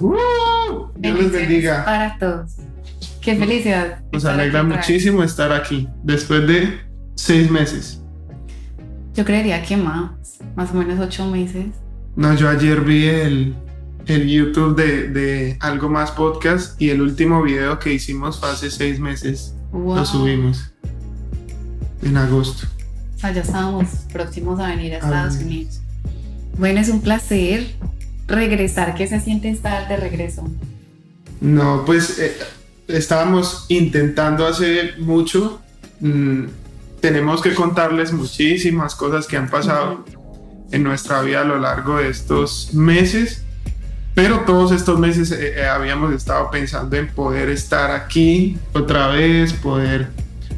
Uh, Dios les bendiga. Para todos. Qué felicidad. Nos alegra muchísimo estar aquí después de seis meses. Yo creería que más, más o menos ocho meses. No, yo ayer vi el, el YouTube de, de, Algo Más Podcast y el último video que hicimos fue hace seis meses. Lo subimos en agosto. O sea, ya estábamos próximos a venir a Estados Unidos. Bueno, es un placer regresar. ¿Qué se siente estar de regreso? No, pues eh, estábamos intentando hace mucho. Mm, tenemos que contarles muchísimas cosas que han pasado en nuestra vida a lo largo de estos meses. Pero todos estos meses eh, eh, habíamos estado pensando en poder estar aquí otra vez, poder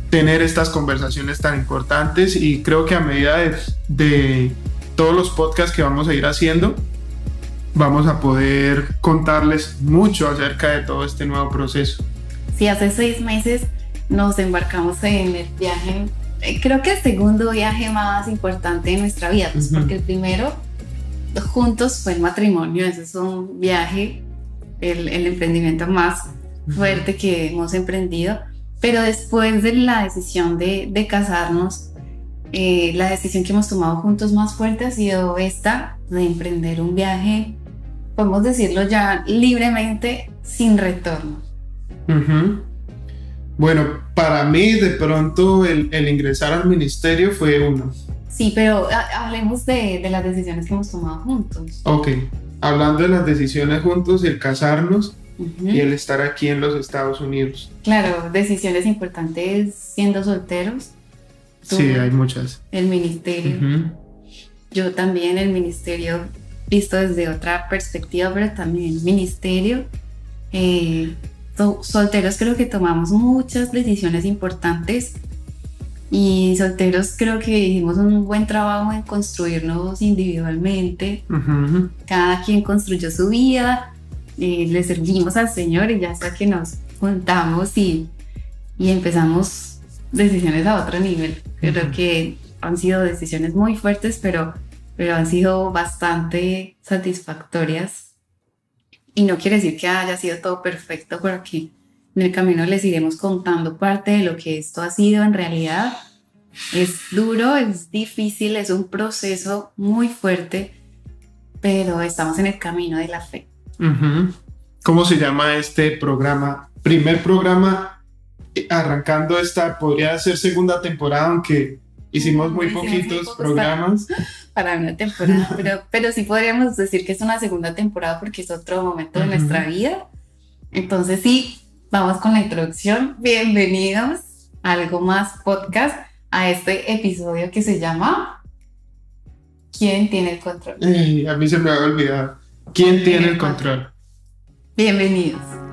tener estas conversaciones tan importantes y creo que a medida de, de todos los podcasts que vamos a ir haciendo, vamos a poder contarles mucho acerca de todo este nuevo proceso. Sí, hace seis meses nos embarcamos en el viaje, eh, creo que el segundo viaje más importante de nuestra vida, pues, porque el primero juntos fue el matrimonio, ese es un viaje, el, el emprendimiento más fuerte que hemos emprendido, pero después de la decisión de, de casarnos, eh, la decisión que hemos tomado juntos más fuerte ha sido esta de emprender un viaje, podemos decirlo ya libremente, sin retorno. Bueno, para mí de pronto el, el ingresar al ministerio fue uno. Sí, pero hablemos de, de, las decisiones que hemos tomado juntos. Ok, hablando de las decisiones juntos, el casarnos y el estar aquí en los Estados Unidos. Claro, decisiones importantes siendo solteros. sí, hay muchas. El ministerio. Yo también el ministerio visto desde otra perspectiva, pero también el ministerio. Eh, solteros creo que tomamos muchas decisiones importantes y solteros creo que hicimos un buen trabajo en construirnos individualmente. Cada quien construyó su vida, eh, le servimos al Señor y ya hasta que nos juntamos y, y empezamos decisiones a otro nivel. Creo que han sido decisiones muy fuertes, pero, pero han sido bastante satisfactorias. Y no quiere decir que haya sido todo perfecto, porque en el camino les iremos contando parte de lo que esto ha sido en realidad. Es duro, es difícil, es un proceso muy fuerte, pero estamos en el camino de la fe. ¿Cómo se llama este programa? Primer programa eh, arrancando esta, podría ser segunda temporada, aunque hicimos muy poquitos programas. Para, una temporada, pero, pero sí podríamos decir que es una segunda temporada porque es otro momento de nuestra vida. Entonces sí, vamos con la introducción. Bienvenidos a Algo Más Podcast, a este episodio que se llama ¿Quién tiene el control? a mí se me ha olvidado. ¿Quién tiene el control? Bienvenidos.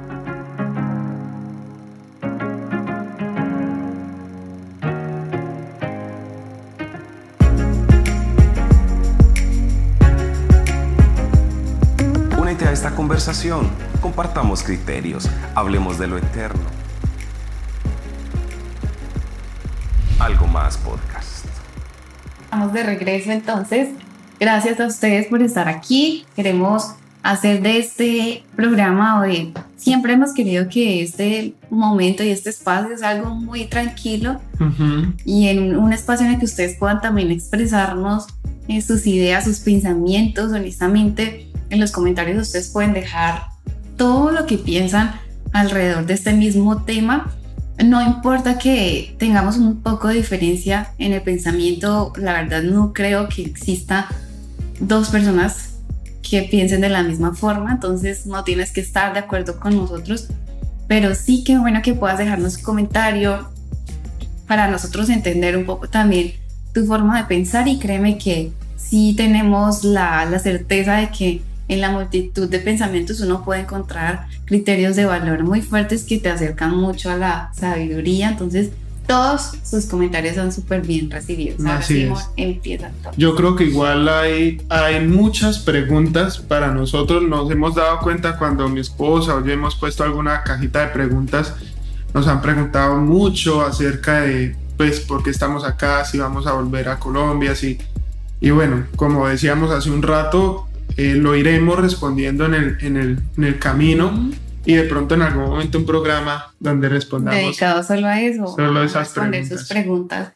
Conversación, compartamos criterios, hablemos de lo eterno. Algo más podcast. Estamos de regreso entonces Gracias a ustedes por estar aquí. Queremos hacer de este programa hoy. Siempre hemos querido que este momento y este espacio es algo muy tranquilo y en un espacio en el que ustedes puedan también expresarnos eh, sus ideas, sus pensamientos. Honestamente, en los comentarios ustedes pueden dejar todo lo que piensan alrededor de este mismo tema. No importa que tengamos un poco de diferencia en el pensamiento, la verdad no creo que exista dos personas que piensen de la misma forma, entonces no tienes que estar de acuerdo con nosotros, pero sí que bueno que puedas dejarnos un comentario para nosotros entender un poco también tu forma de pensar y créeme que sí tenemos la, la certeza de que en la multitud de pensamientos uno puede encontrar criterios de valor muy fuertes que te acercan mucho a la sabiduría, entonces todos sus comentarios son súper bien recibidos. Así es. empieza Yo creo que igual hay, hay muchas preguntas para nosotros. Nos hemos dado cuenta cuando mi esposa o yo hemos puesto alguna cajita de preguntas, nos han preguntado mucho acerca de, pues, por qué estamos acá, si vamos a volver a Colombia, si... Y bueno, como decíamos hace un rato, eh, lo iremos respondiendo en el, en el, en el camino y de pronto en algún momento un programa donde respondamos. Dedicado solo a eso. Solo a esas responder preguntas. sus preguntas.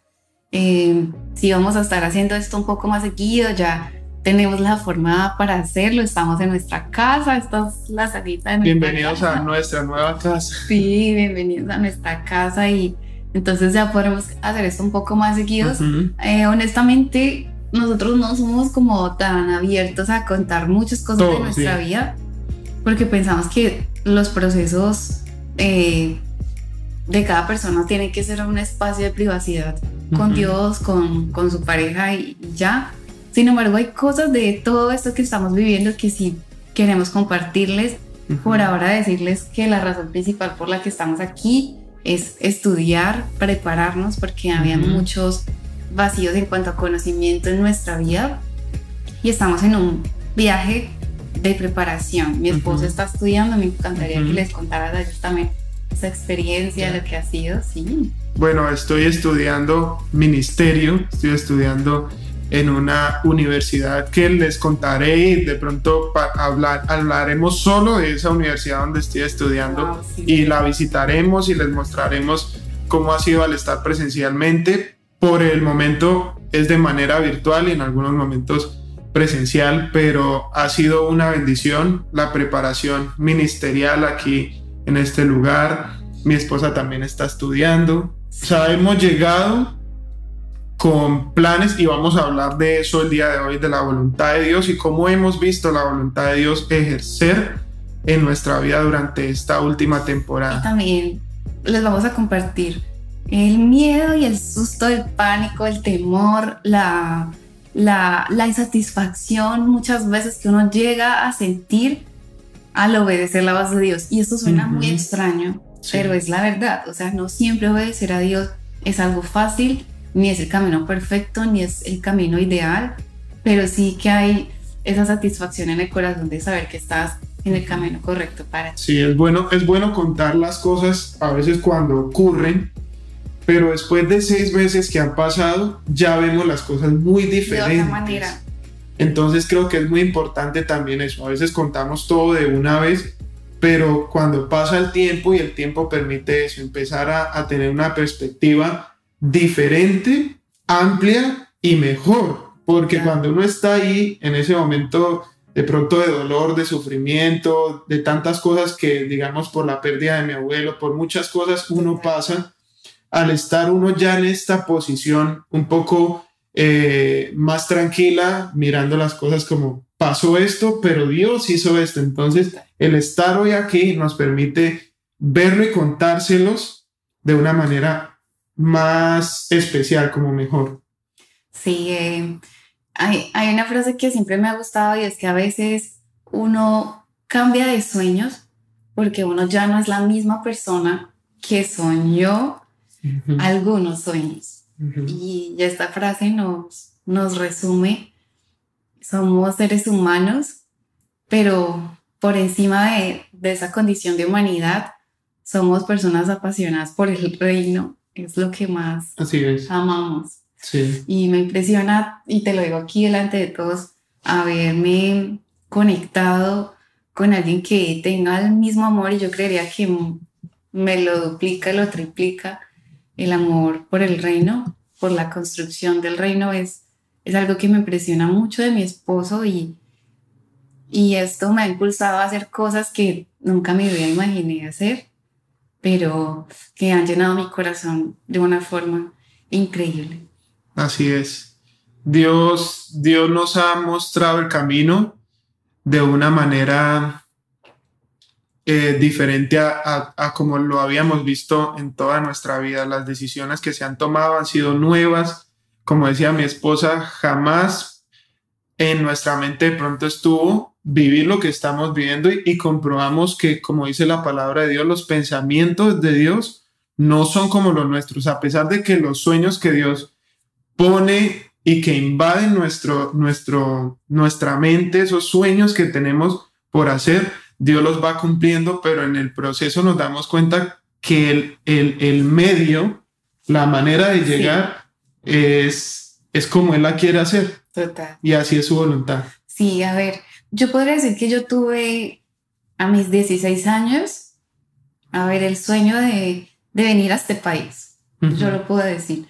Eh, si vamos a estar haciendo esto un poco más seguido, ya tenemos la forma para hacerlo. Estamos en nuestra casa. Esta es la salita de Bienvenidos casa. a nuestra nueva casa. Sí, bienvenidos a nuestra casa y entonces ya podremos hacer esto un poco más seguidos. Ujú. Eh, honestamente, nosotros no somos como tan abiertos a contar muchas cosas de Todo, nuestra sí. vida porque pensamos que los procesos eh, de cada persona tienen que ser un espacio de privacidad con Ujú. Dios, con, con su pareja y ya. Sin embargo, hay cosas de todo esto que estamos viviendo que sí queremos compartirles. Ujú. Por ahora decirles que la razón principal por la que estamos aquí es estudiar, prepararnos, porque había Ujú. muchos vacíos en cuanto a conocimiento en nuestra vida y estamos en un viaje de preparación. Mi esposo está estudiando, me encantaría que les contara también esa experiencia, lo que ha sido, sí. Bueno, estoy estudiando ministerio, estoy estudiando en una universidad que les contaré y de pronto hablar, hablaremos solo de esa universidad donde estoy estudiando Wow, sí. y la visitaremos y les mostraremos cómo ha sido al estar presencialmente. Por el momento es de manera virtual y en algunos momentos presencial, pero ha sido una bendición la preparación ministerial aquí en este lugar. Mi esposa también está estudiando. O sea, hemos llegado con planes y vamos a hablar de eso el día de hoy, de la voluntad de Dios y cómo hemos visto la voluntad de Dios ejercer en nuestra vida durante esta última Y temporada. también les vamos a compartir el miedo y el susto, el pánico, el temor, la, la, la insatisfacción muchas veces que uno llega a sentir al obedecer la voz de Dios. Y esto suena muy extraño, Sí. pero es la verdad. O sea, no siempre obedecer a Dios es algo fácil, ni es el camino perfecto, ni es el camino ideal, pero sí que hay esa satisfacción en el corazón de saber que estás en el camino correcto para ti. Sí, es bueno, es bueno contar las cosas a veces cuando ocurren, pero después de seis meses que han pasado, ya vemos las cosas muy De diferentes. otra manera. Entonces creo que es muy importante también eso. A veces contamos todo de una vez, pero cuando pasa el tiempo y el tiempo permite eso, empezar a, a tener una perspectiva diferente, amplia y mejor. Porque cuando uno está ahí en ese momento de pronto de dolor, de sufrimiento, de tantas cosas que digamos por la pérdida de mi abuelo, por muchas cosas uno pasa, al estar uno ya en esta posición un poco eh, más tranquila, mirando las cosas como pasó esto, pero Dios hizo esto. Entonces, el estar hoy aquí nos permite verlo y contárselos de una manera más especial, como mejor. Sí, eh, hay, hay una frase que siempre me ha gustado y es que a veces uno cambia de sueños porque uno ya no es la misma persona que soñó algunos sueños. Ujú. Y esta frase nos, nos resume, somos seres humanos, pero por encima de, de esa condición de humanidad, somos personas apasionadas por el reino, es lo que más Así es. amamos. Sí. Y me impresiona, y te lo digo aquí delante de todos, haberme conectado con alguien que tenga el mismo amor y yo creería que me lo duplica, lo triplica. El amor por el reino, por la construcción del reino es, es algo que me impresiona mucho de mi esposo y, y esto me ha impulsado a hacer cosas que nunca me hubiera imaginé hacer, pero que han llenado mi corazón de una forma increíble. Así es. Dios, Dios nos ha mostrado el camino de una manera eh, diferente a, a- como lo habíamos visto en toda nuestra vida. Las decisiones que se han tomado han sido nuevas. Como decía mi esposa, jamás en nuestra mente de pronto estuvo vivir lo que estamos viviendo y, y comprobamos que, como dice la palabra de Dios, los pensamientos de Dios no son como los nuestros, a pesar de que los sueños que Dios pone y que invaden nuestro, nuestro, nuestra mente, esos sueños que tenemos por hacer, Dios los va cumpliendo, pero en el proceso nos damos cuenta que el, el, el medio, la manera de Sí. llegar es, es como Él la quiere hacer Total. y así es su voluntad. Sí, a ver, yo podría decir que yo tuve a mis 16 años, a ver, el sueño de, de venir a este país. Yo lo puedo decir.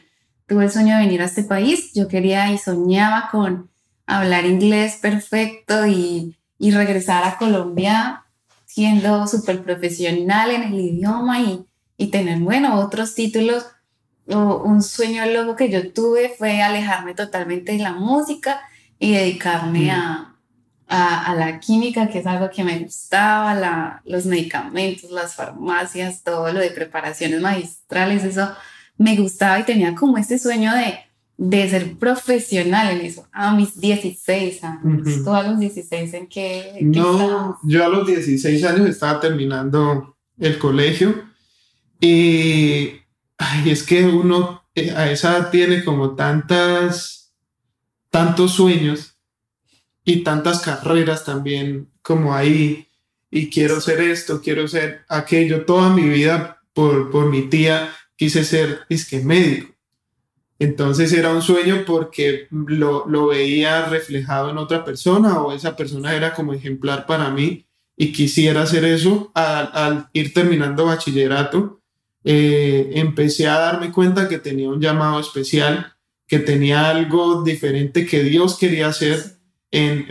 Tuve el sueño de venir a este país. Yo quería y soñaba con hablar inglés perfecto y, y regresar a Colombia siendo súper profesional en el idioma y, y tener, bueno, otros títulos. O un sueño loco que yo tuve fue alejarme totalmente de la música y dedicarme a, a, la química, que es algo que me gustaba, la, los medicamentos, las farmacias, todo lo de preparaciones magistrales, eso me gustaba y tenía como este sueño de, de ser profesional en eso. A mis 16 años, ¿tú a los 16 en qué? no, yo a los 16 años estaba terminando el colegio y ay, es que uno eh, a esa edad tiene como tantas, tantos sueños y tantas carreras también como ahí y quiero ser esto, quiero ser aquello. Toda mi vida por, por mi tía quise ser es que médico. Entonces era un sueño porque lo, lo veía reflejado en otra persona o esa persona era como ejemplar para mí y quisiera hacer eso al, ir terminando bachillerato. Eh, empecé a darme cuenta que tenía un llamado especial, que tenía algo diferente que Dios quería hacer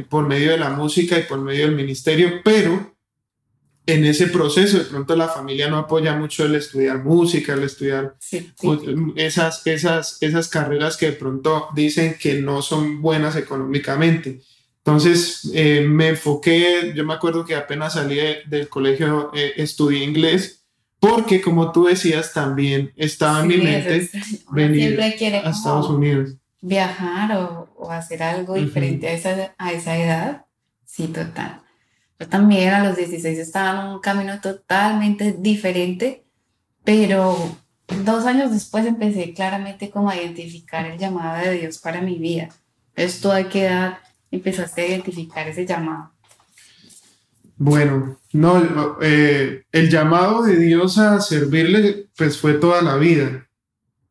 por medio de la música y por medio del ministerio, pero en ese proceso de pronto la familia no apoya mucho el estudiar música, el estudiar Esas, esas, esas carreras que de pronto dicen que no son buenas económicamente. Entonces eh, me enfoqué, yo me acuerdo que apenas salí del colegio, eh, estudié inglés, porque como tú decías también estaba en mi mente venir a Estados Unidos viajar o, hacer algo diferente a, esa, a esa edad, sí, total. Yo también a los 16 estaba en un camino totalmente diferente, pero dos años después empecé claramente como a identificar el llamado de Dios para mi vida. Entonces, ¿tú a qué edad empezaste a identificar ese llamado? Bueno, no, eh, el llamado de Dios a servirle, pues fue toda la vida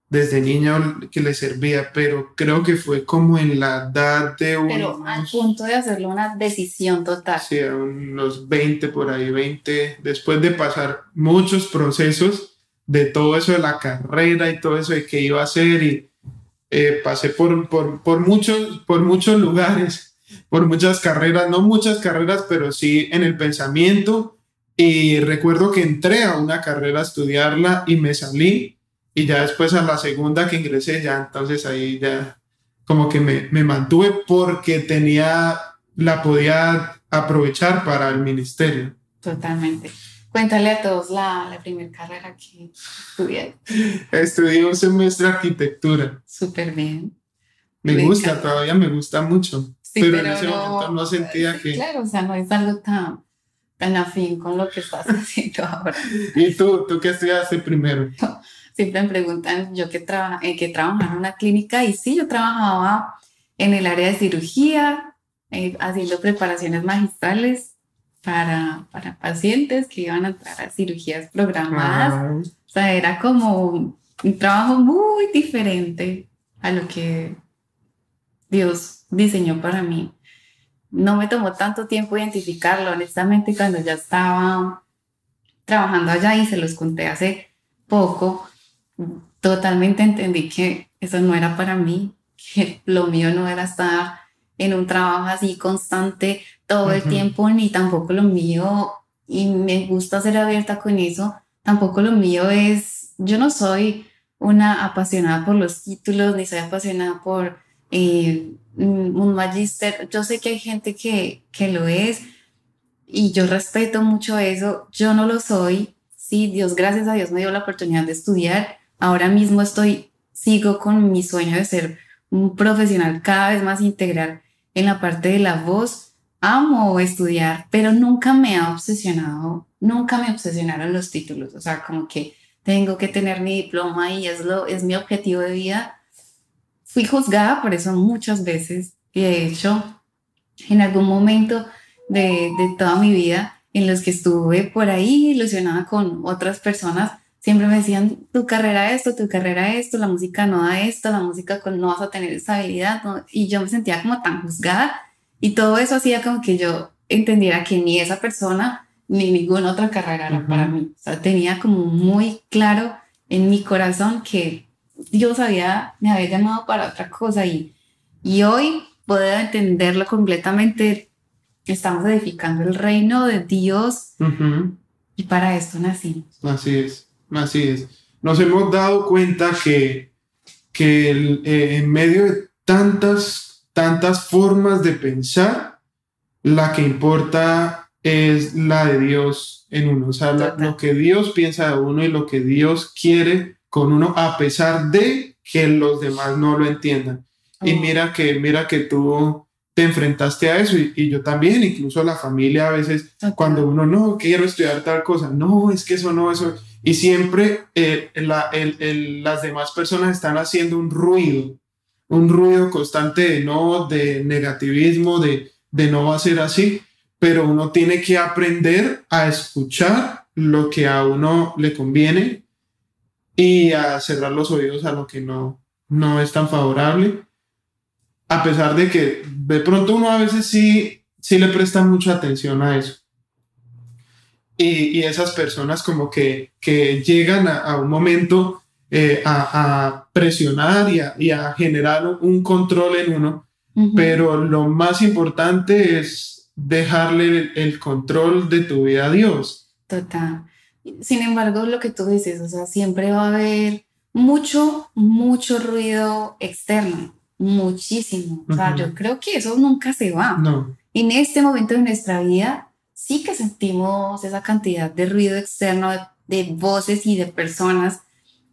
desde niño que le servía, pero creo que fue como en la edad de unos... Pero al punto de hacerlo una decisión total. Sí, a unos 20 por ahí, 20, después de pasar muchos procesos de todo eso de la carrera y todo eso de qué iba a hacer y eh, pasé por, por, por, muchos, por muchos lugares, por muchas carreras, no muchas carreras, pero sí en el pensamiento y recuerdo que entré a una carrera a estudiarla y me salí y ya después a la segunda que ingresé, ya entonces ahí ya como que me, me mantuve porque tenía, la podía aprovechar para el ministerio. Totalmente. Cuéntale a todos la, la primera carrera que estudié. Estudié un semestre de arquitectura. Súper bien. Me, gusta, todavía me gusta mucho. pero, en ese momento no sentía que... Claro, o sea, no es algo tan, tan afín con lo que estás haciendo ahora. ¿Y tú? ¿Tú qué estudiaste primero? siempre me preguntan yo que, traba, eh, que trabajaba en una clínica y sí, yo trabajaba en el área de cirugía, eh, haciendo preparaciones magistrales para, para, pacientes que iban a entrar a cirugías programadas. O sea, era como un trabajo muy diferente a lo que Dios diseñó para mí. No me tomó tanto tiempo identificarlo, honestamente, cuando ya estaba trabajando allá y se los conté hace poco, totalmente entendí que eso no era para mí, que lo mío no era estar en un trabajo así constante todo el tiempo, ni tampoco lo mío, y me gusta ser abierta con eso, tampoco lo mío es, yo no soy una apasionada por los títulos, ni soy apasionada por eh, un magister, yo sé que hay gente que, que lo es, y yo respeto mucho eso, yo no lo soy, sí, Dios, gracias a Dios me dio la oportunidad de estudiar, Ahora mismo estoy, sigo con mi sueño de ser un profesional cada vez más integral en la parte de la voz. Amo estudiar, pero nunca me ha obsesionado, nunca me obsesionaron los títulos. O sea, como que tengo que tener mi diploma y es, lo, es mi objetivo de vida. Fui juzgada por eso muchas veces y de hecho, en algún momento de, de toda mi vida en los que estuve por ahí ilusionada con otras personas, siempre me decían, tu carrera esto, tu carrera esto, la música no da esto, la música no vas a tener esa habilidad, y yo me sentía como tan juzgada Y todo eso hacía como que yo entendiera que ni esa persona ni ninguna otra carrera era para mí. O sea, tenía como muy claro en mi corazón que Dios había, me había llamado para otra cosa y, y hoy puedo entenderlo completamente. Estamos edificando el reino de Dios y para esto nacimos. Así es, así es. Nos hemos dado cuenta que, que eh, en medio de tantas, tantas formas de pensar, la que importa es la de Dios en uno. O sea, lo que Dios piensa de uno y lo que Dios quiere con uno, a pesar de que los demás no lo entiendan. Y mira que, mira que tú te enfrentaste a eso y, yo también, incluso la familia a veces, cuando uno no quiero estudiar tal cosa, no, es que eso no, eso. Y siempre eh, las demás personas están haciendo un ruido, un ruido constante de no, de negativismo, de, de no va a ser así, pero uno tiene que aprender a escuchar lo que a uno le conviene y a cerrar los oídos a lo que no, no es tan favorable. A pesar de que de pronto uno a veces sí, sí le presta mucha atención a eso. Y, y esas personas como que, que llegan a, un momento eh, a, a, presionar y a, y a, generar un control en uno, pero lo más importante es dejarle el control de tu vida a Dios. Total. Sin embargo, lo que tú dices, o sea, siempre va a haber mucho, mucho ruido externo, muchísimo. O sea, yo creo que eso nunca se va. No. En este momento de nuestra vida, sí que sentimos esa cantidad de ruido externo, de, voces y de personas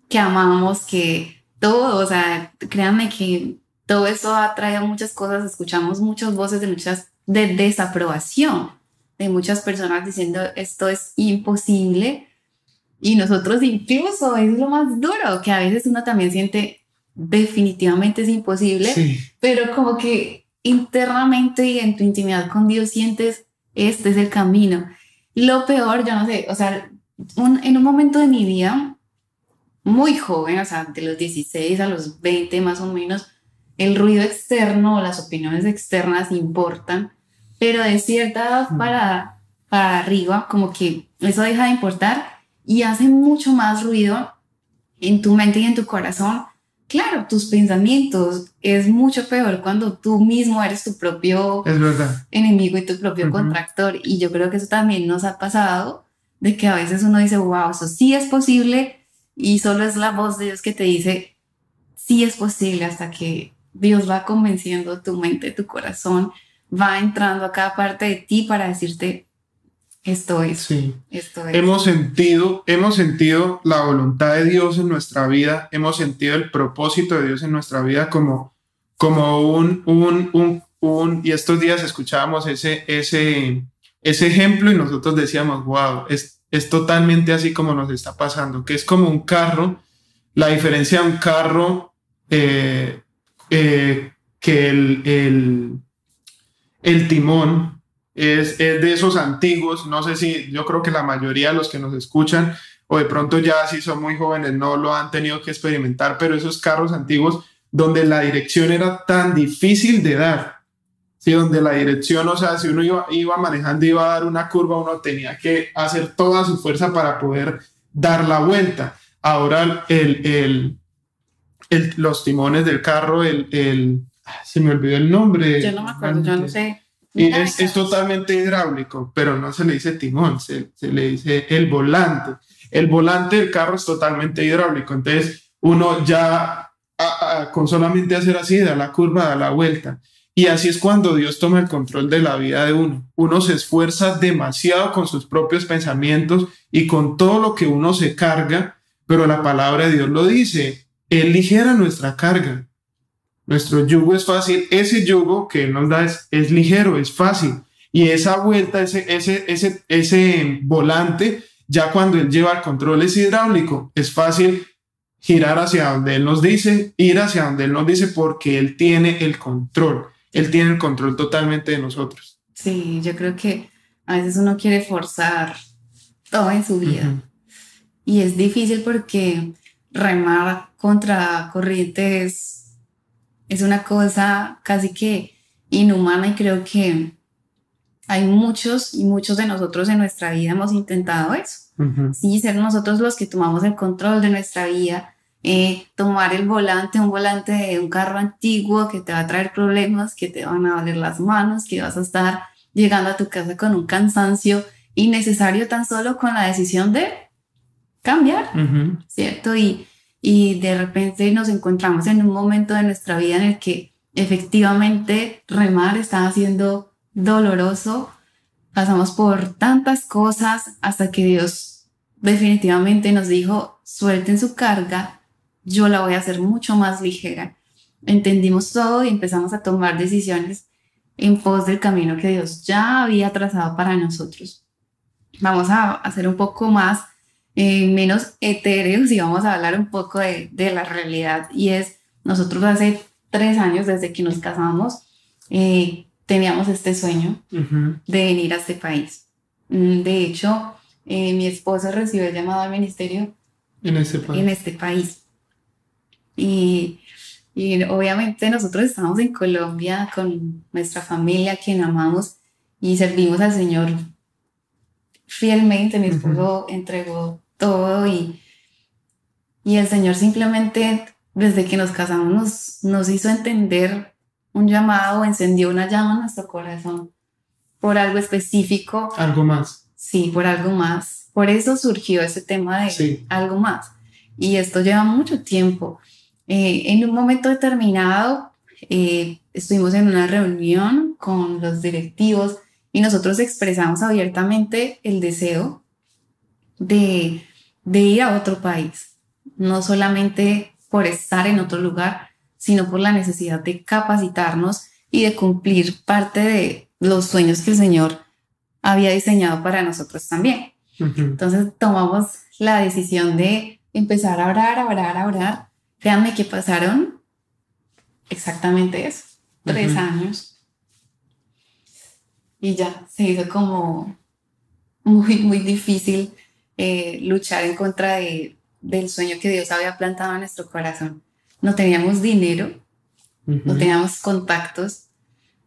que amamos, que todo, o sea, créanme que todo eso ha traído muchas cosas, escuchamos muchas voces de muchas de desaprobación de muchas personas diciendo esto es imposible y nosotros incluso es lo más duro que a veces uno también siente definitivamente es imposible, pero como que internamente y en tu intimidad con Dios sientes este es el camino. Lo peor, yo no sé, o sea, en un momento de mi vida muy joven, o sea, de los 16 a los 20 más o menos, el ruido externo o las opiniones externas importan pero de cierta edad para, para arriba, como que eso deja de importar y hace mucho más ruido en tu mente y en tu corazón. Claro, tus pensamientos es mucho peor cuando tú mismo eres tu propio enemigo y tu propio contractor. Y yo creo que eso también nos ha pasado, de que a veces uno dice, wow, eso sí es posible y solo es la voz de Dios que te dice, sí es posible hasta que Dios va convenciendo tu mente, tu corazón va entrando a cada parte de ti para decirte esto es. Sí. Esto es. Hemos sentido, hemos sentido la voluntad de Dios en nuestra vida, hemos sentido el propósito de Dios en nuestra vida como, como un, un, un, un, y estos días escuchábamos ese, ese, ese ejemplo y nosotros decíamos, wow, es, es totalmente así como nos está pasando, que es como un carro, la diferencia de un carro eh, eh, que el, el el timón es, de esos antiguos, no sé si yo creo que la mayoría de los que nos escuchan o de pronto ya si son muy jóvenes no lo han tenido que experimentar, pero esos carros antiguos donde la dirección era tan difícil de dar, ¿sí? donde la dirección, o sea, si uno iba, iba manejando y iba a dar una curva, uno tenía que hacer toda su fuerza para poder dar la vuelta. Ahora el, el, los timones del carro, el, se me olvidó el nombre. Yo no me acuerdo, yo no sé. Y es, es, totalmente hidráulico, pero no se le dice timón, se, se, le dice el volante. El volante del carro es totalmente hidráulico, entonces uno ya con solamente hacer así, da la curva, da la vuelta. Y así es cuando Dios toma el control de la vida de uno. Uno se esfuerza demasiado con sus propios pensamientos y con todo lo que uno se carga, pero la palabra de Dios lo dice, Él ligera nuestra carga. Nuestro yugo es fácil. Ese yugo que nos da es, es ligero, es fácil. Y esa vuelta, ese, ese, ese, ese volante, ya cuando él lleva el control es hidráulico. Es fácil girar hacia donde él nos dice, ir hacia donde él nos dice, porque él tiene el control. Él tiene el control totalmente de nosotros. Sí, yo creo que a veces uno quiere forzar todo en su vida. Y es difícil porque remar contra corrientes es una cosa casi que inhumana y creo que hay muchos y muchos de nosotros en nuestra vida hemos intentado eso. Sí, ser nosotros los que tomamos el control de nuestra vida, eh, tomar el volante, un volante de un carro antiguo que te va a traer problemas, que te van a doler las manos, que vas a estar llegando a tu casa con un cansancio innecesario tan solo con la decisión de cambiar, ¿cierto? Y, y de repente nos encontramos en un momento de nuestra vida en el que efectivamente remar estaba siendo doloroso, pasamos por tantas cosas hasta que Dios definitivamente nos dijo, suelten su carga, yo la voy a hacer mucho más ligera. Entendimos todo y empezamos a tomar decisiones en pos del camino que Dios ya había trazado para nosotros. Vamos a hacer un poco más, eh, menos etéreos y vamos a hablar un poco de, de, la realidad. Y es, nosotros hace tres años desde que nos casamos, eh, teníamos este sueño de venir a este país. Mm, de hecho, eh, mi esposo recibió el llamado al ministerio en este país. En este país. Y, y obviamente nosotros estamos en Colombia con nuestra familia, quien amamos y servimos al Señor fielmente. Mi esposo entregó todo y, y el Señor simplemente desde que nos casamos nos, nos hizo entender un llamado, encendió una llama en nuestro corazón por algo específico. Algo más. Sí, por algo más. Por eso surgió ese tema de algo más. Y esto lleva mucho tiempo. Eh, en un momento determinado, eh, estuvimos en una reunión con los directivos y nosotros expresamos abiertamente el deseo de, de ir a otro país, no solamente por estar en otro lugar, sino por la necesidad de capacitarnos y de cumplir parte de los sueños que el Señor había diseñado para nosotros también. Entonces tomamos la decisión de empezar a orar, a orar, a orar. Créanme que pasaron exactamente eso, tres años. Y ya se hizo como muy, muy difícil eh, luchar en contra de, del sueño que Dios había plantado en nuestro corazón no teníamos dinero, no teníamos contactos,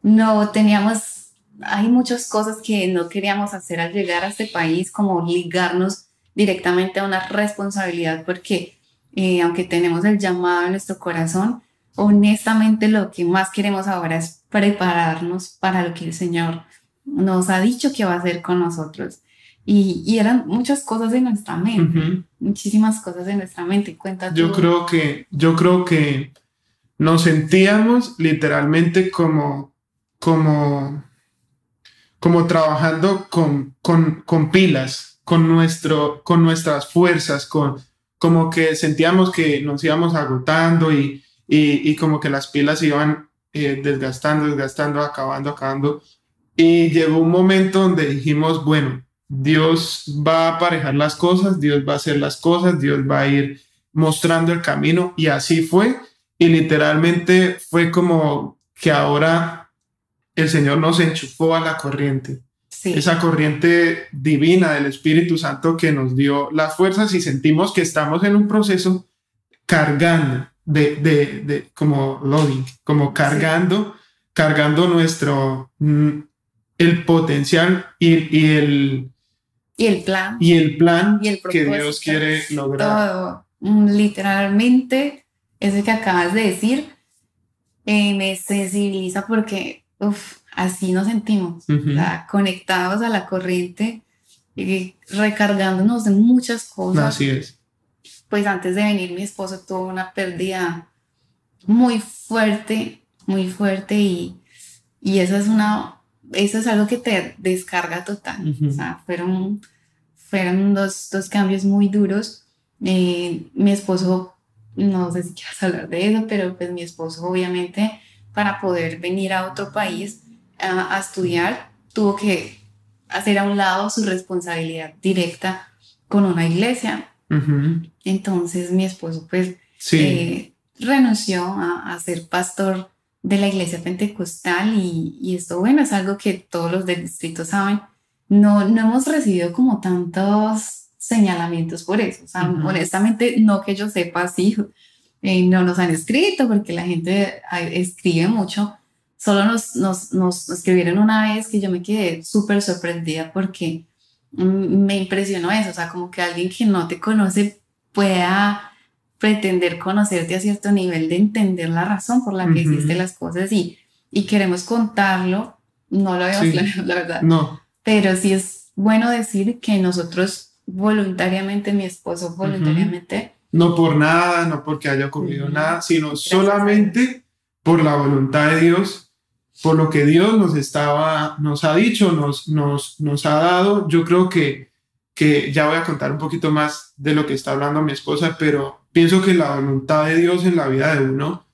no teníamos, hay muchas cosas que no queríamos hacer al llegar a este país, como ligarnos directamente a una responsabilidad, porque eh, aunque tenemos el llamado en nuestro corazón, honestamente lo que más queremos ahora es prepararnos para lo que el Señor nos ha dicho que va a hacer con nosotros. Y, eran muchas cosas en nuestra mente, muchísimas cosas en nuestra mente. Cuenta yo creo que yo creo que nos sentíamos literalmente como como como trabajando con, con, con pilas, con, nuestro, con nuestras fuerzas, con, como que sentíamos que nos íbamos agotando y, y, y como que las pilas iban eh, desgastando, desgastando, acabando, acabando. Y llegó un momento donde dijimos, bueno, Dios va a aparejar las cosas, Dios va a hacer las cosas, Dios va a ir mostrando el camino y así fue. Y literalmente fue como que ahora el Señor nos enchufó a la corriente. Esa corriente divina del Espíritu Santo que nos dio las fuerzas y sentimos que estamos en un proceso cargando de, de, de como loading, como cargando, cargando nuestro, mm, el potencial y, y el, y el plan. Y el plan que Dios quiere lograr. Todo. Mm, literalmente, ese que acabas de decir, eh, me sensibiliza porque uf, así nos sentimos, conectados a la corriente, y recargándonos de muchas cosas. Así es. Pues antes de venir mi esposo tuvo una pérdida muy fuerte, muy fuerte y, y esa es una eso es algo que te descarga total. O sea, fueron, fueron dos, dos cambios muy duros. Eh, mi esposo, no sé si quieres hablar de eso, pero pues mi esposo obviamente para poder venir a otro país a, a estudiar tuvo que hacer a un lado su responsabilidad directa con una iglesia. Entonces mi esposo pues eh, renunció a, a ser pastor de la iglesia pentecostal y, y, esto, bueno, es algo que todos los del distrito saben. No, no hemos recibido como tantos señalamientos por eso. O sea, honestamente, no que yo sepa, sí, eh, no nos han escrito porque la gente escribe mucho, solo nos, nos, nos escribieron una vez que yo me quedé súper sorprendida porque me impresionó eso, o sea, como que alguien que no te conoce pueda pretender conocerte a cierto nivel de entender la razón por la que hiciste las cosas y, y queremos contarlo. No lo habíamos planeado, la verdad. No. Pero sí es bueno decir que nosotros voluntariamente, mi esposo voluntariamente. No por nada, no porque haya ocurrido nada, sino solamente por la voluntad de Dios, por lo que Dios nos estaba, nos ha dicho, nos, nos, nos ha dado. Yo creo que, que ya voy a contar un poquito más de lo que está hablando mi esposa, pero pienso que la voluntad de Dios en la vida de uno,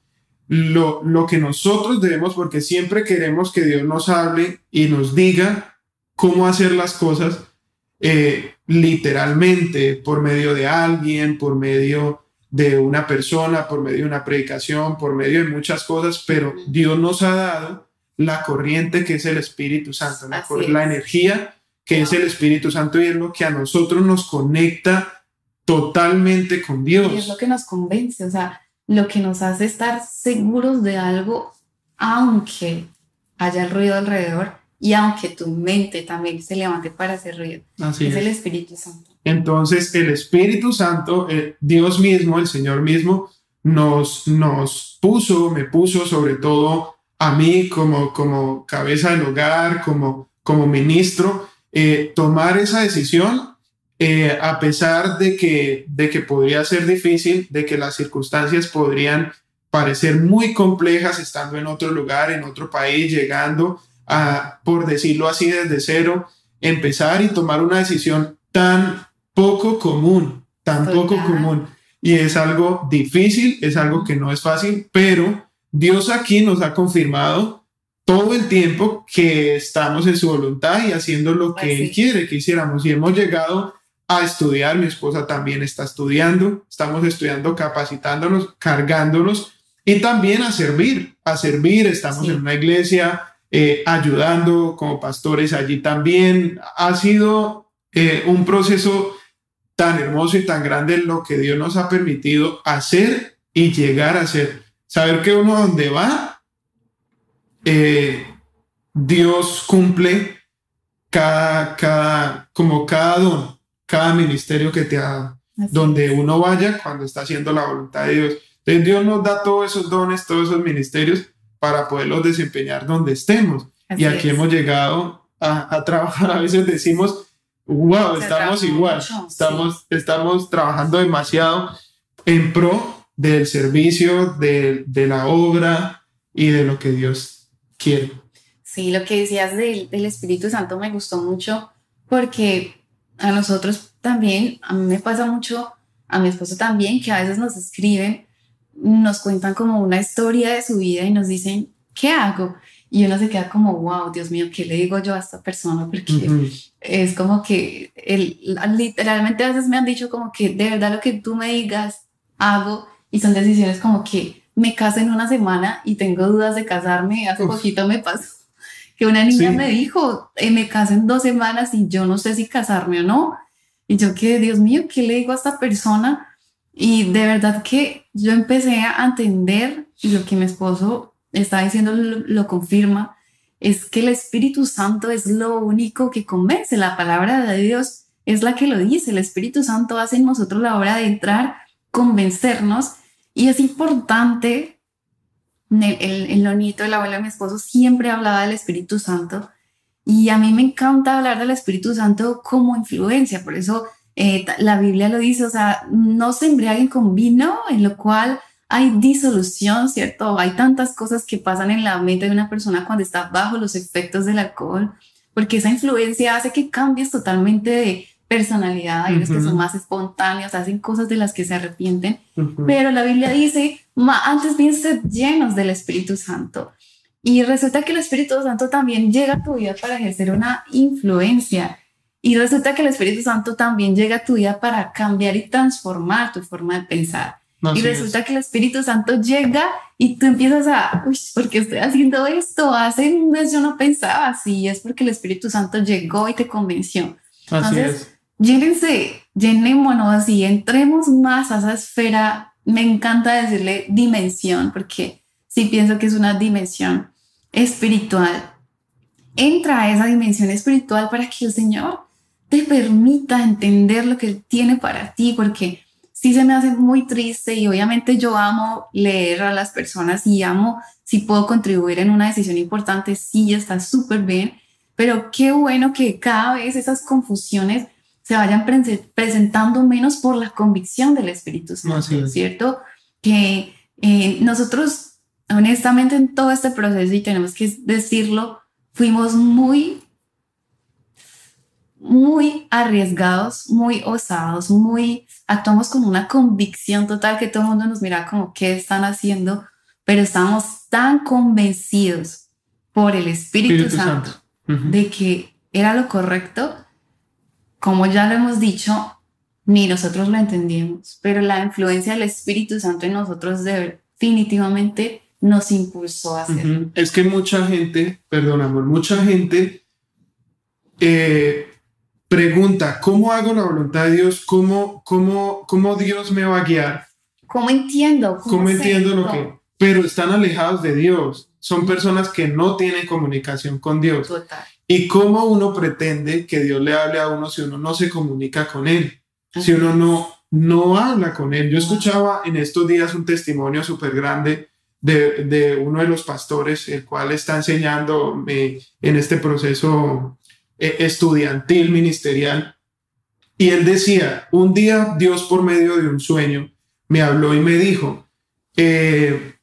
lo, lo que nosotros debemos, porque siempre queremos que Dios nos hable y nos diga cómo hacer las cosas, eh, literalmente, por medio de alguien, por medio de una persona, por medio de una predicación, por medio de muchas cosas, pero Dios nos ha dado la corriente que es el Espíritu Santo, la, la energía que es el Espíritu Santo y es lo que a nosotros nos conecta totalmente con Dios. Y es lo que nos convence, o sea, lo que nos hace estar seguros de algo, aunque haya el ruido alrededor y aunque tu mente también se levante para hacer ruido. Así es, el Espíritu Santo. Entonces, el Espíritu Santo, eh, Dios mismo, el Señor mismo, nos, nos puso, me puso sobre todo a mí como, como cabeza del hogar, como, como ministro, eh, tomar esa decisión eh, a pesar de que, de que podría ser difícil, de que las circunstancias podrían parecer muy complejas estando en otro lugar, en otro país, llegando a, por decirlo así, desde cero, empezar y tomar una decisión tan poco común, tan poco común. Y es algo difícil, es algo que no es fácil, pero Dios aquí nos ha confirmado todo el tiempo que estamos en su voluntad y haciendo lo que Él quiere que hiciéramos. Y hemos llegado a estudiar, mi esposa también está estudiando, estamos estudiando, capacitándonos, cargándonos y también a servir, a servir, estamos en una iglesia eh, ayudando como pastores allí también. Ha sido eh, un proceso tan hermoso y tan grande lo que Dios nos ha permitido hacer y llegar a hacer. Saber que uno donde va eh, Dios cumple cada, cada, como cada don, cada ministerio que te ha donde uno vaya cuando está haciendo la voluntad de Dios. Entonces Dios nos da todos esos dones, todos esos ministerios para poderlos desempeñar donde estemos. y aquí hemos llegado a, trabajar, a veces decimos, wow, estamos igual, estamos, estamos trabajando demasiado en pro del servicio, de, de la obra y de lo que Dios quiero. Sí, lo que decías del, del Espíritu Santo me gustó mucho porque a nosotros también, a mí me pasa mucho, a mi esposo también, que a veces nos escriben, nos cuentan como una historia de su vida y nos dicen, ¿qué hago? Y uno se queda como, wow, Dios mío, ¿qué le digo yo a esta persona? Porque es como que el, literalmente a veces me han dicho como que de verdad lo que tú me digas, hago, y son decisiones como que me caso en una semana y tengo dudas de casarme. Hace poquito me pasó que una niña me dijo, eh, me caso en dos semanas y yo no sé si casarme o no. Y yo que, Dios mío, ¿qué le digo a esta persona? Y de verdad que yo empecé a entender, lo que mi esposo está diciendo lo, lo confirma, es que el Espíritu Santo es lo único que convence. La palabra de Dios es la que lo dice. El Espíritu Santo hace en nosotros la obra de entrar, convencernos y es importante, el, el, el nonito, el abuelo de mi esposo, siempre hablaba del Espíritu Santo. Y a mí me encanta hablar del Espíritu Santo como influencia. Por eso eh, la Biblia lo dice, o sea, no se embriaguen con vino, en lo cual hay disolución, ¿cierto? Hay tantas cosas que pasan en la mente de una persona cuando está bajo los efectos del alcohol, porque esa influencia hace que cambies totalmente de, personalidad, hay unos que son más espontáneos, hacen cosas de las que se arrepienten, pero la Biblia dice, antes bien sed llenos del Espíritu Santo. Y resulta que el Espíritu Santo también llega a tu vida para ejercer una influencia. Y resulta que el Espíritu Santo también llega a tu vida para cambiar y transformar tu forma de pensar. y resulta que el Espíritu Santo llega y tú empiezas a, uy, ¿por qué estoy haciendo esto? Hace un mes yo no pensaba así, es porque el Espíritu Santo llegó y te convenció. Así es llénense, llenémonos y entremos más a esa esfera. Me encanta decirle dimensión, porque sí pienso que es una dimensión espiritual, entra a esa dimensión espiritual para que el Señor te permita entender lo que Él tiene para ti, porque sí se me hace muy triste y obviamente yo amo leer a las personas y amo si puedo contribuir en una decisión importante, sí, está súper bien, pero qué bueno que cada vez esas confusiones se vayan presentando menos por la convicción del Espíritu Santo, ¿cierto? Que eh, nosotros, honestamente, en todo este proceso, y tenemos que decirlo, fuimos muy, muy arriesgados, muy osados, muy, actuamos con una convicción total que todo el mundo nos mira como, ¿qué están haciendo? Pero estamos tan convencidos por el Espíritu, Santo, de que era lo correcto como ya lo hemos dicho, ni nosotros lo entendíamos, pero la influencia del Espíritu Santo en nosotros definitivamente nos impulsó a hacerlo. Es que mucha gente, perdonamos, mucha gente eh, pregunta, ¿cómo hago la voluntad de Dios? ¿Cómo, cómo, cómo Dios me va a guiar? ¿Cómo entiendo? ¿Cómo, entiendo lo que...? Pero están alejados de Dios. Son personas que no tienen comunicación con Dios. Total. ¿Y cómo uno pretende que Dios le hable a uno si uno no se comunica con Él? Si uno no, no habla con Él. Yo escuchaba en estos días un testimonio súper grande de, de, uno de los pastores, el cual está enseñando en este proceso eh, estudiantil, ministerial. Y él decía, un día Dios por medio de un sueño me habló y me dijo, eh,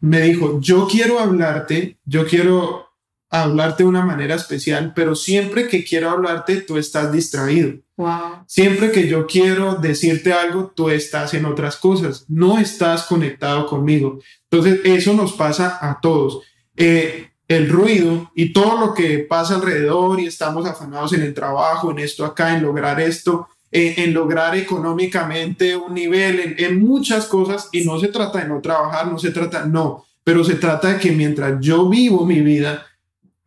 me dijo, yo quiero hablarte, yo quiero hablarte de una manera especial, pero siempre que quiero hablarte, tú estás distraído. Wow. Siempre que yo quiero decirte algo, tú estás en otras cosas, no estás conectado conmigo. Entonces, eso nos pasa a todos. Eh, el ruido y todo lo que pasa alrededor y estamos afanados en el trabajo, en esto acá, en lograr esto, en lograr económicamente un nivel, en, en muchas cosas, y no se trata de no trabajar, no se trata, no, pero se trata de que mientras yo vivo mi vida,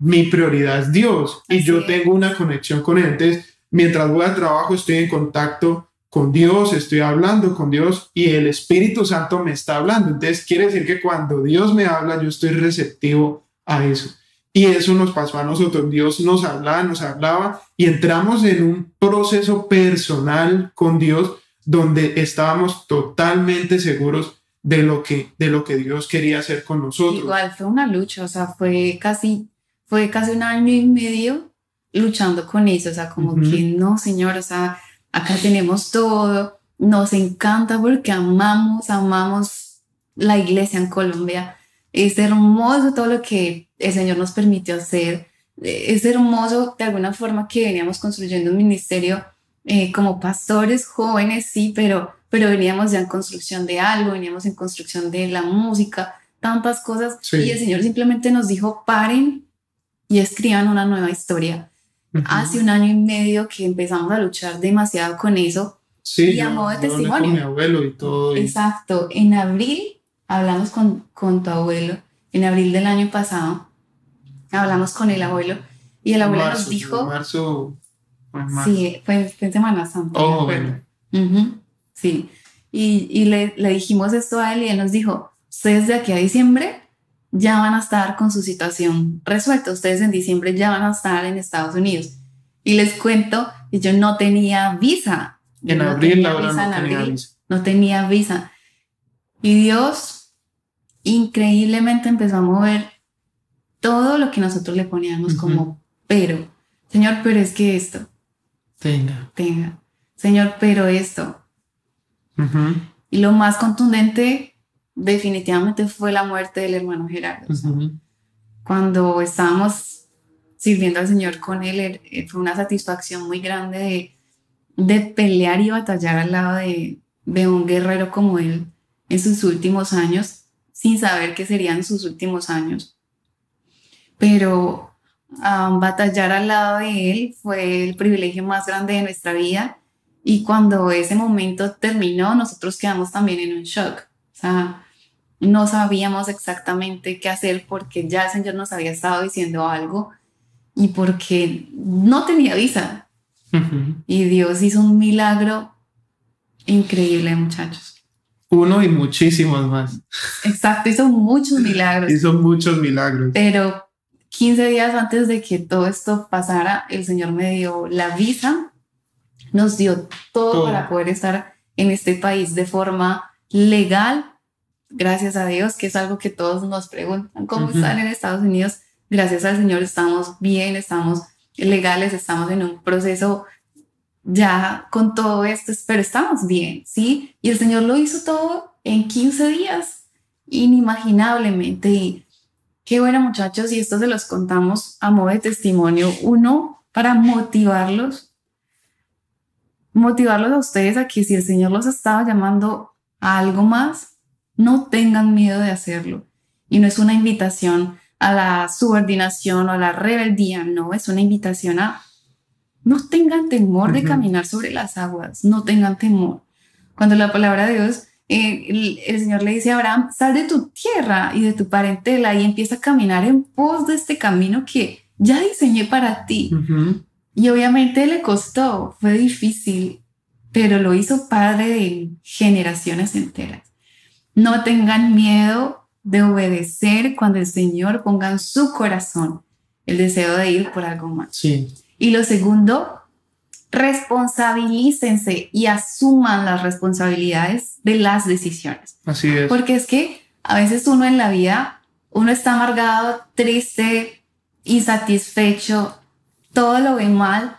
mi prioridad es Dios y yo tengo una conexión con Él. Entonces, mientras voy al trabajo, estoy en contacto con Dios, estoy hablando con Dios y el Espíritu Santo me está hablando. Entonces, quiere decir que cuando Dios me habla, yo estoy receptivo a eso. Y eso nos pasó a nosotros. Dios nos hablaba, nos hablaba y entramos en un proceso personal con Dios donde estábamos totalmente seguros de lo que, de lo que Dios quería hacer con nosotros. Igual fue una lucha, o sea, fue casi fue casi un año y medio luchando con eso, o sea, como que no, señor, o sea, acá tenemos todo, nos encanta porque amamos, amamos la iglesia en Colombia, es hermoso todo lo que el Señor nos permitió hacer, es hermoso de alguna forma que veníamos construyendo un ministerio eh, como pastores jóvenes, sí, pero, pero veníamos ya en construcción de algo, veníamos en construcción de la música, tantas cosas, y el Señor simplemente nos dijo, paren y escriban una nueva historia. Hace un año y medio que empezamos a luchar demasiado con eso. Sí, y a modo de testimonio. Con mi abuelo y todo. Exacto. En abril hablamos con, con tu abuelo, en abril del año pasado, hablamos con el abuelo y el abuelo nos dijo... Marzo, marzo. Sí, fue, en Semana Santa. Oh, bueno. sí. Y, y le, le dijimos esto a él y él nos dijo, ustedes de aquí a diciembre ya van a estar con su situación resuelta. Ustedes en diciembre ya van a estar en Estados Unidos. Y les cuento que yo no tenía visa. En abril, no tenía visa. No tenía visa. Y Dios increíblemente empezó a mover todo lo que nosotros le poníamos como pero. Señor, pero es que esto. Tenga. Tenga. Señor, pero esto. Y lo más contundente definitivamente fue la muerte del hermano Gerardo. Cuando estábamos sirviendo al Señor con él, fue una satisfacción muy grande de, de pelear y batallar al lado de, de, un guerrero como él en sus últimos años, sin saber qué serían sus últimos años. Pero um, batallar al lado de él fue el privilegio más grande de nuestra vida y cuando ese momento terminó, nosotros quedamos también en un shock sea, no sabíamos exactamente qué hacer porque ya el Señor nos había estado diciendo algo y porque no tenía visa. Y Dios hizo un milagro increíble, muchachos. Uno y muchísimos más. Exacto, hizo muchos milagros. hizo muchos milagros. Pero 15 días antes de que todo esto pasara, el Señor me dio la visa, nos dio todo, para poder estar en este país de forma legal. Gracias a Dios, que es algo que todos nos preguntan, ¿cómo están en Estados Unidos? Gracias al Señor estamos bien, estamos legales, estamos en un proceso ya con todo esto, pero estamos bien, ¿sí? Y el Señor lo hizo todo en 15 días, inimaginablemente. Y qué bueno, muchachos, y esto se los contamos a modo de testimonio. Uno, para motivarlos, motivarlos a ustedes a que si el Señor los estaba llamando a algo más, no tengan miedo de hacerlo. Y no es una invitación a la subordinación o a la rebeldía, no, es una invitación a no tengan temor de caminar sobre las aguas, no tengan temor. Cuando la palabra de Dios, eh, el, Señor le dice a Abraham, sal de tu tierra y de tu parentela y empieza a caminar en pos de este camino que ya diseñé para ti. Y obviamente le costó, fue difícil, pero lo hizo padre de generaciones enteras. No tengan miedo de obedecer cuando el Señor ponga en su corazón el deseo de ir por algo más. Sí. Y lo segundo, responsabilícense y asuman las responsabilidades de las decisiones. Así es. Porque es que a veces uno en la vida, uno está amargado, triste, insatisfecho, todo lo ve mal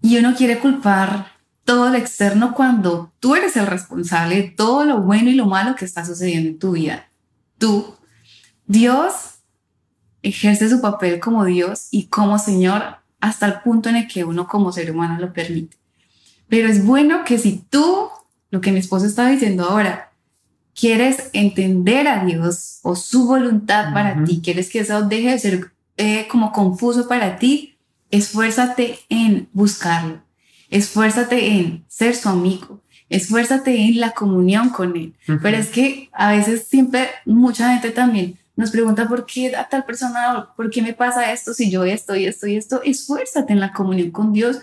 y uno quiere culpar todo lo externo cuando tú eres el responsable de todo lo bueno y lo malo que está sucediendo en tu vida. Tú, Dios ejerce su papel como Dios y como Señor hasta el punto en el que uno como ser humano lo permite. Pero es bueno que si tú, lo que mi esposo está diciendo ahora, quieres entender a Dios o su voluntad para ti, quieres que eso deje de ser eh, como confuso para ti, esfuérzate en buscarlo, esfuérzate en ser su amigo, esfuérzate en la comunión con él. Pero es que a veces siempre mucha gente también nos pregunta por qué a tal persona, por qué me pasa esto, si yo esto y esto y esto, esfuérzate en la comunión con Dios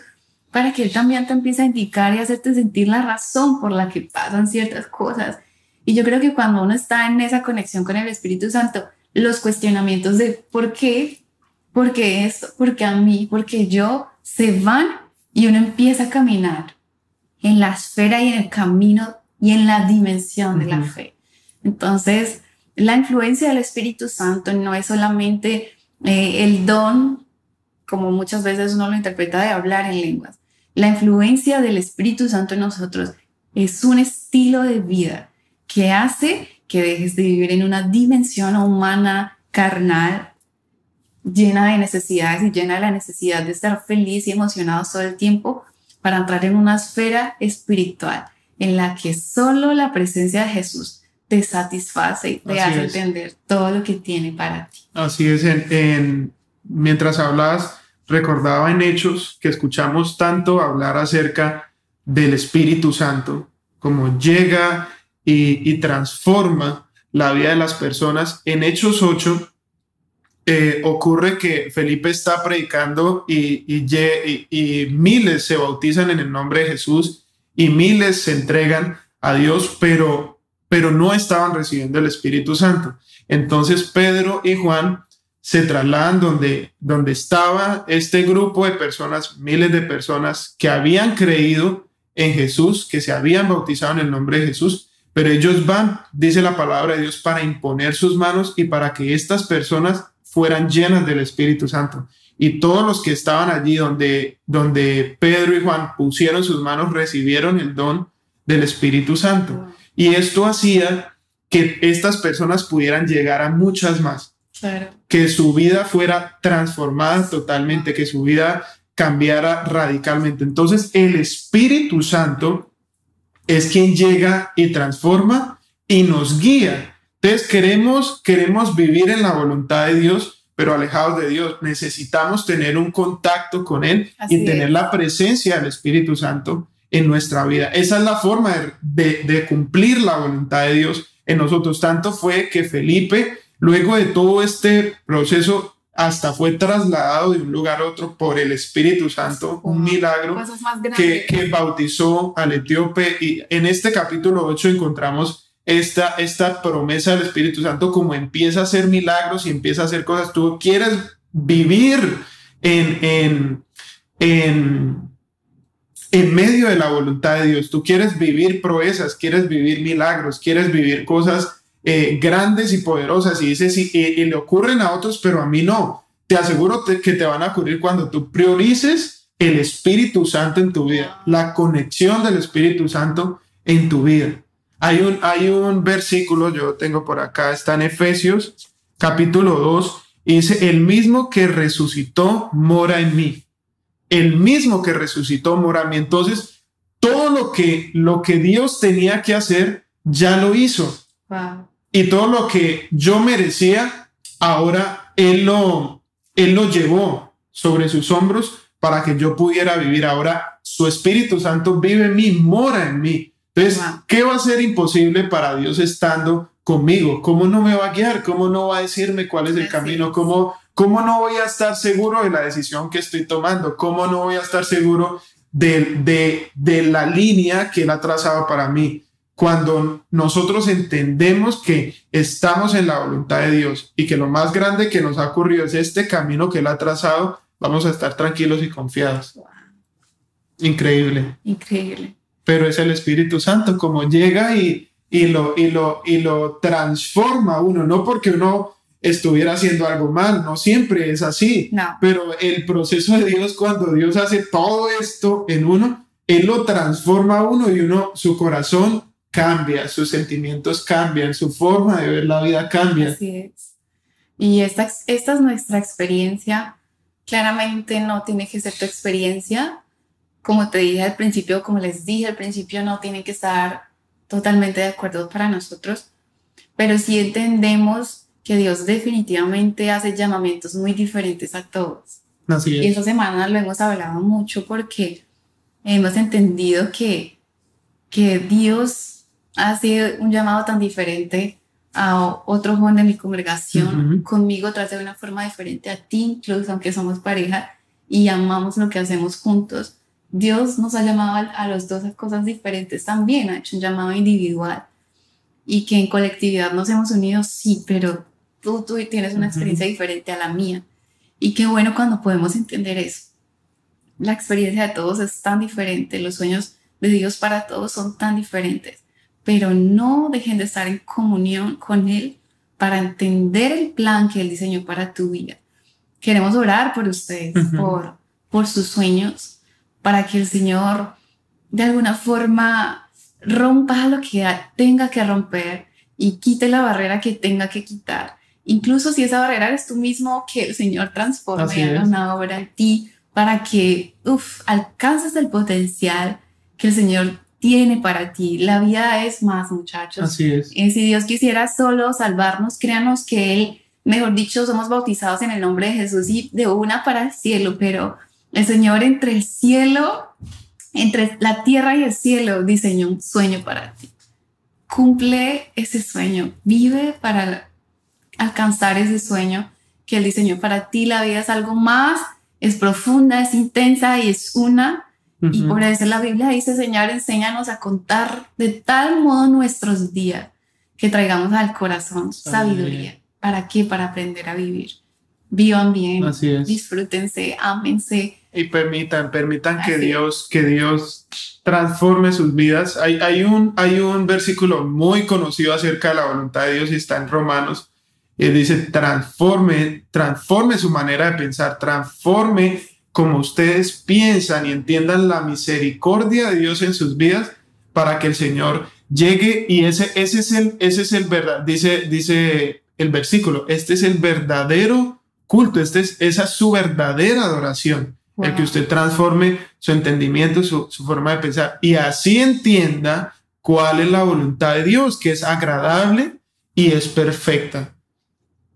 para que Él también te empiece a indicar y hacerte sentir la razón por la que pasan ciertas cosas. Y yo creo que cuando uno está en esa conexión con el Espíritu Santo, los cuestionamientos de por qué, por qué esto, por qué a mí, por qué yo, se van y uno empieza a caminar en la esfera y en el camino y en la dimensión de la fe. Entonces, la influencia del Espíritu Santo no es solamente eh, el don, como muchas veces uno lo interpreta, de hablar en lenguas. La influencia del Espíritu Santo en nosotros es un estilo de vida que hace que dejes de vivir en una dimensión humana, carnal, llena de necesidades y llena de la necesidad de estar feliz y emocionado todo el tiempo para entrar en una esfera espiritual en la que solo la presencia de Jesús te satisface y te hace entender todo lo que tiene para ti. Así es, en, mientras hablabas, recordaba en Hechos que escuchamos tanto hablar acerca del Espíritu Santo, como llega y, transforma la vida de las personas. En Hechos 8 eh, ocurre que Felipe está predicando y, y, miles se bautizan en el nombre de Jesús y miles se entregan a Dios, pero pero no estaban recibiendo el Espíritu Santo. Entonces Pedro y Juan se trasladan donde, donde estaba este grupo de personas, miles de personas que habían creído en Jesús, que se habían bautizado en el nombre de Jesús, pero ellos van, dice la palabra de Dios, para imponer sus manos y para que estas personas fueran llenas del Espíritu Santo. Y todos los que estaban allí donde, donde Pedro y Juan pusieron sus manos recibieron el don del Espíritu Santo. Y esto hacía que estas personas pudieran llegar a muchas más. Que su vida fuera transformada totalmente, que su vida cambiara radicalmente. Entonces, el Espíritu Santo es quien llega y transforma y nos guía. Entonces, queremos, queremos vivir en la voluntad de Dios, pero alejados de Dios. Necesitamos tener un contacto con Él y tener la presencia del Espíritu Santo en nuestra vida. Esa es la forma de, cumplir la voluntad de Dios en nosotros. Tanto fue que Felipe, luego de todo este proceso, hasta fue trasladado de un lugar a otro por el Espíritu Santo, un milagro que, que, bautizó al etíope. Y en este capítulo 8 encontramos esta, esta promesa del Espíritu Santo como empieza a hacer milagros y empieza a hacer cosas. Tú quieres vivir en, en, en, en medio de la voluntad de Dios. Tú quieres vivir proezas, quieres vivir milagros, quieres vivir cosas eh, grandes y poderosas y dice, sí, y, le ocurren a otros, pero a mí no. Te aseguro que te van a ocurrir cuando tú priorices el Espíritu Santo en tu vida, la conexión del Espíritu Santo en tu vida. Hay un, hay un versículo, yo tengo por acá, está en Efesios capítulo 2, y dice, el mismo que resucitó mora en mí. El mismo que resucitó mora en mí. Entonces, todo lo que, lo que Dios tenía que hacer, ya lo hizo. Y todo lo que yo merecía, ahora Él lo, él lo llevó sobre sus hombros para que yo pudiera vivir. Ahora su Espíritu Santo vive en mí, mora en mí. Entonces, ¿qué va a ser imposible para Dios estando conmigo? ¿Cómo no me va a guiar? ¿Cómo no va a decirme cuál es el camino? ¿Cómo, ¿Cómo no voy a estar seguro de la decisión que estoy tomando? ¿Cómo no voy a estar seguro de, de, de la línea que Él ha trazado para mí? cuando nosotros entendemos que estamos en la voluntad de Dios y que lo más grande que nos ha ocurrido es este camino que Él ha trazado, vamos a estar tranquilos y confiados. Increíble. Increíble. Pero es el Espíritu Santo como llega y, y, lo, y, lo, y lo transforma uno, no porque uno estuviera haciendo algo mal, no siempre es así, no. pero el proceso de Dios, cuando Dios hace todo esto en uno, Él lo transforma a uno y uno, su corazón cambia, sus sentimientos cambian, su forma de ver la vida cambia. Así es. Y esta, esta es nuestra experiencia. Claramente no tiene que ser tu experiencia. Como te dije al principio, como les dije al principio, no tiene que estar totalmente de acuerdo para nosotros, pero sí entendemos que Dios definitivamente hace llamamientos muy diferentes a todos. Así es. Y esta semana lo hemos hablado mucho porque hemos entendido que, que Dios sido un llamado tan diferente a otro joven de mi congregación, conmigo trata de una forma diferente a ti, incluso aunque somos pareja y amamos lo que hacemos juntos. Dios nos ha llamado a, los dos a cosas diferentes también, ha hecho un llamado individual y que en colectividad nos hemos unido, sí, pero tú, tú tienes una experiencia diferente a la mía. Y qué bueno cuando podemos entender eso. La experiencia de todos es tan diferente, los sueños de Dios para todos son tan diferentes pero no dejen de estar en comunión con Él para entender el plan que Él diseñó para tu vida. Queremos orar por ustedes, por, por sus sueños, para que el Señor de alguna forma rompa lo que tenga que romper y quite la barrera que tenga que quitar. Incluso si esa barrera eres tú mismo, que el Señor transforme una obra en ti para que uf, alcances el potencial que el Señor tiene para ti. La vida es más, muchachos. Así es. Si Dios quisiera solo salvarnos, créanos que Él, mejor dicho, somos bautizados en el nombre de Jesús y de una para el cielo, pero el Señor entre el cielo, entre la tierra y el cielo, diseñó un sueño para ti. Cumple ese sueño, vive para alcanzar ese sueño que Él diseñó para ti. La vida es algo más, es profunda, es intensa y es una y por eso la Biblia dice, Señor, enséñanos a contar de tal modo nuestros días que traigamos al corazón sabiduría. ¿Para qué? Para aprender a vivir. Vivan bien, disfrútense, ámense. Y permitan, permitan que Dios, que Dios transforme sus vidas. Hay, hay, un, hay un versículo muy conocido acerca de la voluntad de Dios y está en Romanos. Y dice, transforme, transforme su manera de pensar, transforme como ustedes piensan y entiendan la misericordia de Dios en sus vidas para que el Señor llegue y ese, ese es el, ese es el verdad, dice, dice el versículo, este es el verdadero culto, este es, esa es su verdadera adoración, el que usted transforme su entendimiento, su, su forma de pensar y así entienda cuál es la voluntad de Dios, que es agradable y es perfecta.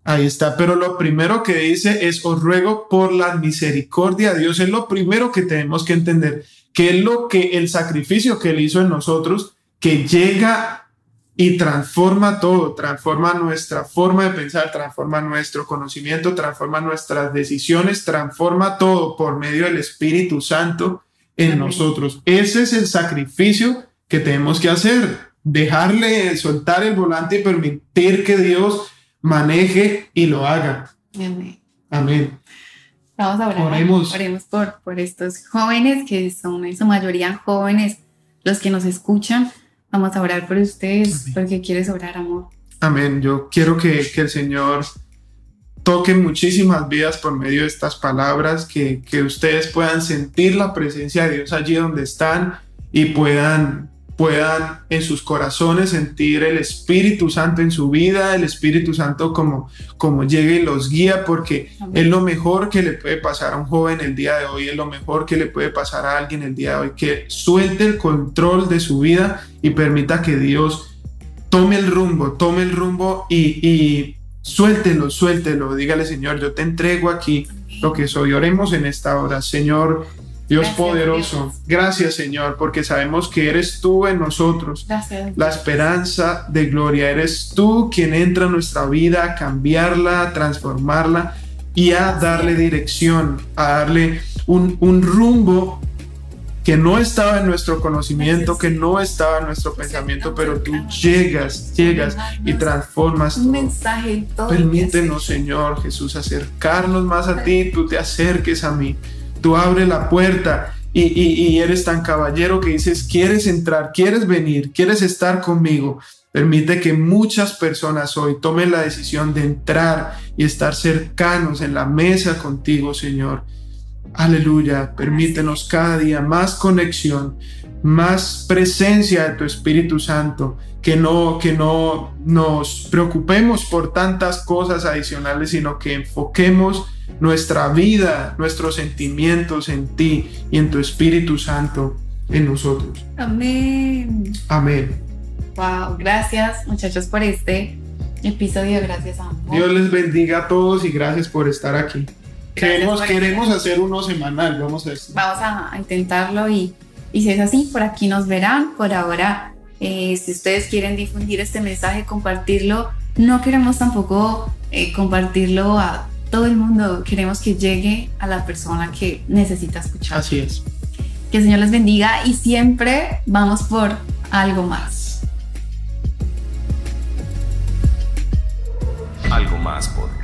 Ahí está, pero lo primero que dice es, os ruego por la misericordia de Dios, es lo primero que tenemos que entender, que es lo que el sacrificio que él hizo en nosotros, que llega y transforma todo, transforma nuestra forma de pensar, transforma nuestro conocimiento, transforma nuestras decisiones, transforma todo por medio del Espíritu Santo en nosotros. Ese es el sacrificio que tenemos que hacer, dejarle soltar el volante y permitir que Dios maneje y lo haga. Amén. Amén. Vamos a orar. Oremos. Oremos por, por estos jóvenes que son en su mayoría jóvenes, los que nos escuchan. Vamos a orar por ustedes Amén. porque quieres orar, amor. Amén. Yo quiero que, que el Señor toque muchísimas vidas por medio de estas palabras, que, que ustedes puedan sentir la presencia de Dios allí donde están y puedan, puedan en sus corazones sentir el Espíritu Santo en su vida, el Espíritu Santo como, como llegue y los guía, porque Amén. es lo mejor que le puede pasar a un joven el día de hoy, es lo mejor que le puede pasar a alguien el día de hoy, que suelte el control de su vida y permita que Dios tome el rumbo, tome el rumbo y, y suéltelo, suéltelo. Dígale, Señor, yo te entrego aquí lo que soy. Oremos en esta hora, Señor. Dios Gracias, poderoso, Dios. gracias Señor, porque sabemos que eres tú en nosotros, Gracias. la esperanza de gloria. Eres tú quien entra a nuestra vida a cambiarla, a transformarla y a darle dirección, a darle un, un rumbo que no estaba en nuestro conocimiento, que no estaba en nuestro pensamiento, pero tú llegas, llegas y transformas Un todo. mensaje en Permítenos. Señor Jesús, acercarnos más a ti, tú te acerques a mí, tú abres la puerta y, y- eres tan caballero que dices, quieres entrar, quieres venir, quieres estar conmigo. Permite que muchas personas hoy tomen la decisión de entrar y estar cercanos en la mesa contigo, Señor. Aleluya, permítenos cada día más conexión, más presencia de tu Espíritu Santo, que no, que no nos preocupemos por tantas cosas adicionales, sino que enfoquemos nuestra vida, nuestros sentimientos en ti y en tu Espíritu Santo en nosotros. Amén. Amén. Wow, gracias muchachos por este episodio. Gracias, amor. Dios les bendiga a todos y gracias por estar aquí. Queremos, queremos hacer uno semanal, vamos a. Vamos a, a intentarlo y, y si es así, por aquí nos verán. Por ahora, eh, si ustedes quieren difundir este mensaje, compartirlo, no queremos tampoco eh, compartirlo a todo el mundo. Queremos que llegue a la persona que necesita escuchar. Así es. Que el Señor les bendiga y siempre vamos por algo más. Algo más podcast.